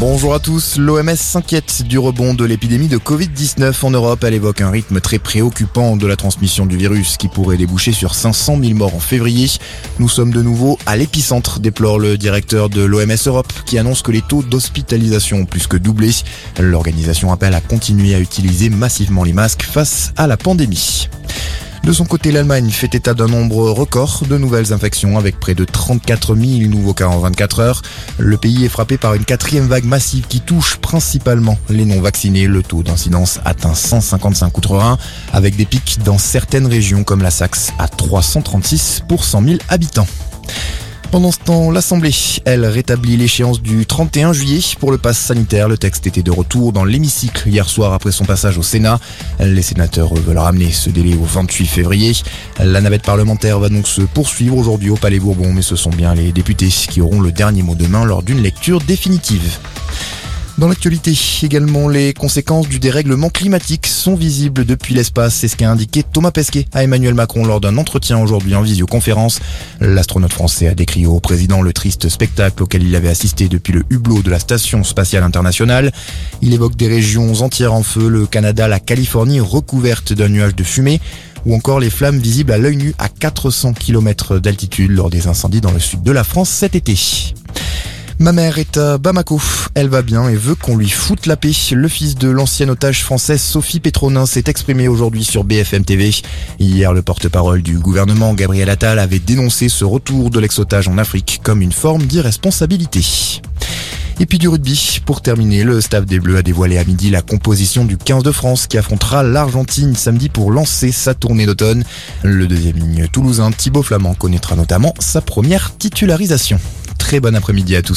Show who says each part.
Speaker 1: Bonjour à tous. L'OMS s'inquiète du rebond de l'épidémie de Covid-19 en Europe. Elle évoque un rythme très préoccupant de la transmission du virus qui pourrait déboucher sur 500 000 morts en février. Nous sommes de nouveau à l'épicentre, déplore le directeur de l'OMS Europe qui annonce que les taux d'hospitalisation ont plus que doublé. L'organisation appelle à continuer à utiliser massivement les masques face à la pandémie. De son côté, l'Allemagne fait état d'un nombre record de nouvelles infections avec près de 34 000 nouveaux cas en 24 heures. Le pays est frappé par une quatrième vague massive qui touche principalement les non-vaccinés. Le taux d'incidence atteint 155 outre 1 avec des pics dans certaines régions comme la Saxe à 336 pour 100 000 habitants. Pendant ce temps, l'Assemblée, elle, rétablit l'échéance du 31 juillet pour le pass sanitaire. Le texte était de retour dans l'hémicycle hier soir après son passage au Sénat. Les sénateurs veulent ramener ce délai au 28 février. La navette parlementaire va donc se poursuivre aujourd'hui au Palais Bourbon, mais ce sont bien les députés qui auront le dernier mot demain lors d'une lecture définitive. Dans l'actualité, également, les conséquences du dérèglement climatique sont visibles depuis l'espace. C'est ce qu'a indiqué Thomas Pesquet à Emmanuel Macron lors d'un entretien aujourd'hui en visioconférence. L'astronaute français a décrit au président le triste spectacle auquel il avait assisté depuis le hublot de la Station spatiale internationale. Il évoque des régions entières en feu, le Canada, la Californie recouverte d'un nuage de fumée ou encore les flammes visibles à l'œil nu à 400 km d'altitude lors des incendies dans le sud de la France cet été. Ma mère est à Bamako. Elle va bien et veut qu'on lui foute la paix. Le fils de l'ancienne otage française Sophie Pétronin s'est exprimé aujourd'hui sur BFM TV. Hier, le porte-parole du gouvernement Gabriel Attal avait dénoncé ce retour de l'ex-otage en Afrique comme une forme d'irresponsabilité. Et puis du rugby. Pour terminer, le staff des Bleus a dévoilé à midi la composition du 15 de France qui affrontera l'Argentine samedi pour lancer sa tournée d'automne. Le deuxième ligne toulousain Thibaut Flamand connaîtra notamment sa première titularisation. Très bon après-midi à tous.